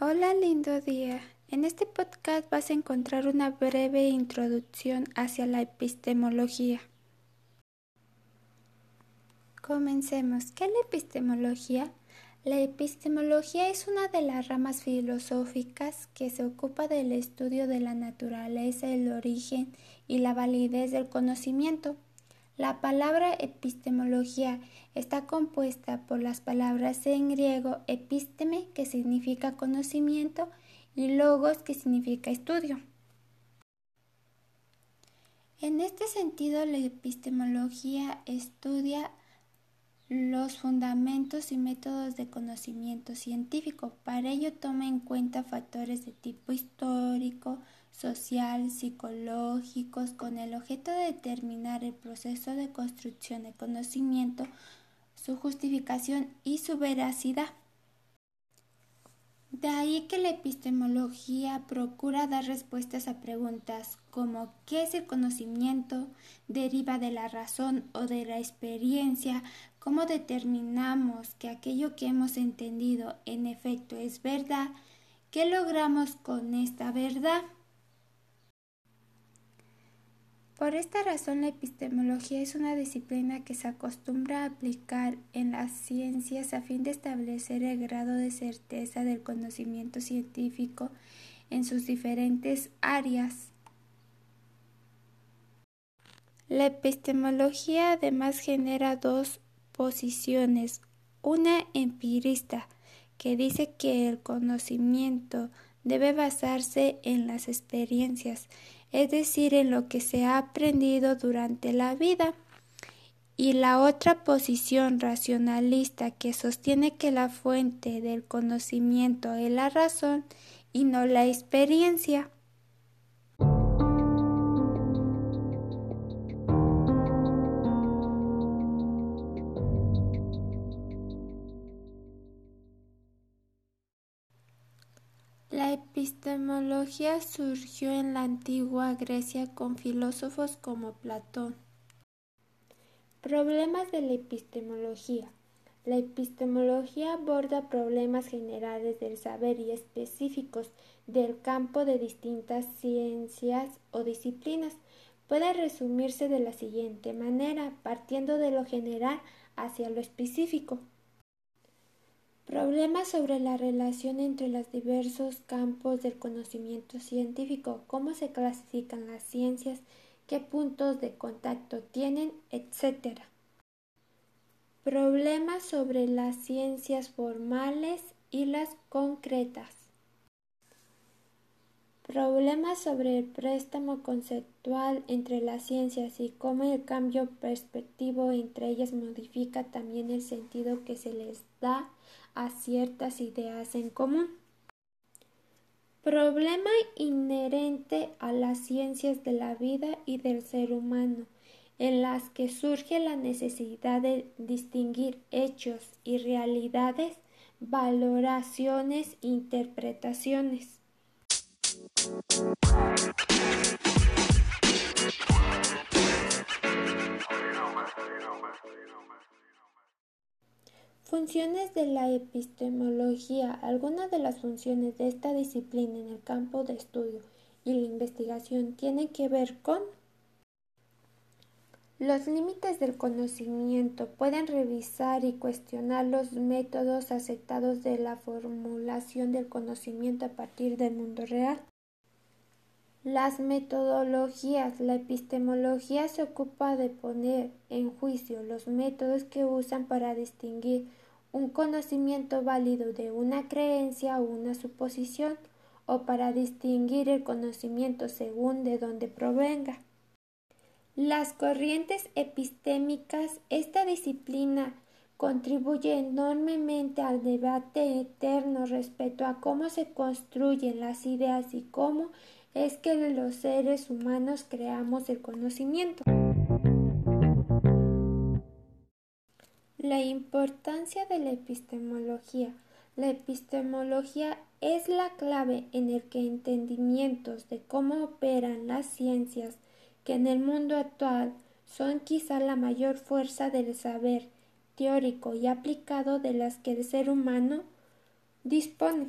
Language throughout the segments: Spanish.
Hola, lindo día. En este podcast vas a encontrar una breve introducción hacia la epistemología. Comencemos. ¿Qué es la epistemología? La epistemología es una de las ramas filosóficas que se ocupa del estudio de la naturaleza, el origen y la validez del conocimiento. La palabra epistemología está compuesta por las palabras en griego episteme, que significa conocimiento, y logos, que significa estudio. En este sentido, la epistemología estudia los fundamentos y métodos de conocimiento científico. Para ello toma en cuenta factores de tipo histórico, social, psicológicos, con el objeto de determinar el proceso de construcción de conocimiento, su justificación y su veracidad. De ahí que la epistemología procura dar respuestas a preguntas como ¿qué es el conocimiento? ¿Deriva de la razón o de la experiencia? ¿Cómo determinamos que aquello que hemos entendido en efecto es verdad? ¿Qué logramos con esta verdad? Por esta razón, la epistemología es una disciplina que se acostumbra a aplicar en las ciencias a fin de establecer el grado de certeza del conocimiento científico en sus diferentes áreas. La epistemología además genera dos posiciones, una empirista, que dice que el conocimiento debe basarse en las experiencias, es decir, en lo que se ha aprendido durante la vida. Y la otra posición racionalista que sostiene que la fuente del conocimiento es la razón y no la experiencia. Epistemología surgió en la antigua Grecia con filósofos como Platón. Problemas de la epistemología. La epistemología aborda problemas generales del saber y específicos del campo de distintas ciencias o disciplinas. Puede resumirse de la siguiente manera, partiendo de lo general hacia lo específico. Problemas sobre la relación entre los diversos campos del conocimiento científico, cómo se clasifican las ciencias, qué puntos de contacto tienen, etc. Problemas sobre las ciencias formales y las concretas. Problemas sobre el préstamo conceptual entre las ciencias y cómo el cambio perspectivo entre ellas modifica también el sentido que se les da a ciertas ideas en común. Problema inherente a las ciencias de la vida y del ser humano, en las que surge la necesidad de distinguir hechos y realidades, valoraciones, interpretaciones. Funciones de la epistemología. Algunas de las funciones de esta disciplina en el campo de estudio y la investigación tienen que ver con los límites del conocimiento. Pueden revisar y cuestionar los métodos aceptados de la formulación del conocimiento a partir del mundo real. Las metodologías. La epistemología se ocupa de poner en juicio los métodos que usan para distinguir un conocimiento válido de una creencia o una suposición o para distinguir el conocimiento según de dónde provenga. Las corrientes epistémicas, esta disciplina contribuye enormemente al debate eterno respecto a cómo se construyen las ideas y cómo es que los seres humanos creamos el conocimiento. La importancia de la epistemología. La epistemología es la clave en el que entendimientos de cómo operan las ciencias que en el mundo actual son quizá la mayor fuerza del saber teórico y aplicado de las que el ser humano dispone.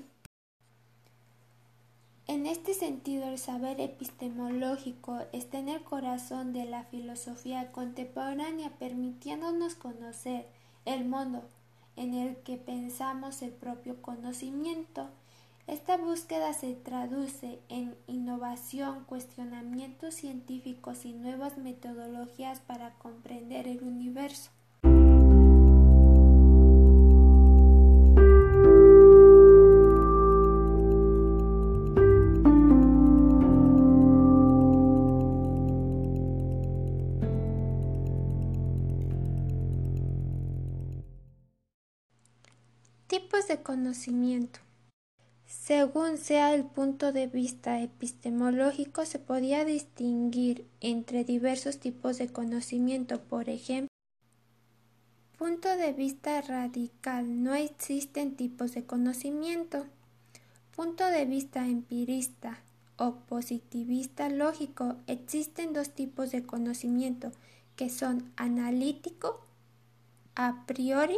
En este sentido, el saber epistemológico está en el corazón de la filosofía contemporánea, permitiéndonos conocer el mundo en el que pensamos el propio conocimiento. Esta búsqueda se traduce en innovación, cuestionamientos científicos y nuevas metodologías para comprender el universo. Tipos de conocimiento. Según sea el punto de vista epistemológico, se podía distinguir entre diversos tipos de conocimiento. Por ejemplo, punto de vista radical, no existen tipos de conocimiento. Punto de vista empirista o positivista lógico, existen dos tipos de conocimiento que son analítico a priori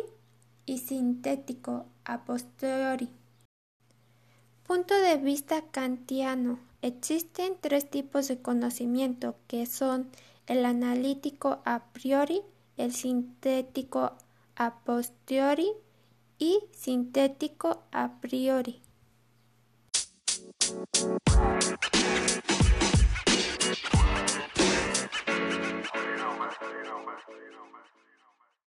y sintético a posteriori. Punto de vista kantiano. Existen tres tipos de conocimiento que son el analítico a priori, el sintético a posteriori y sintético a priori.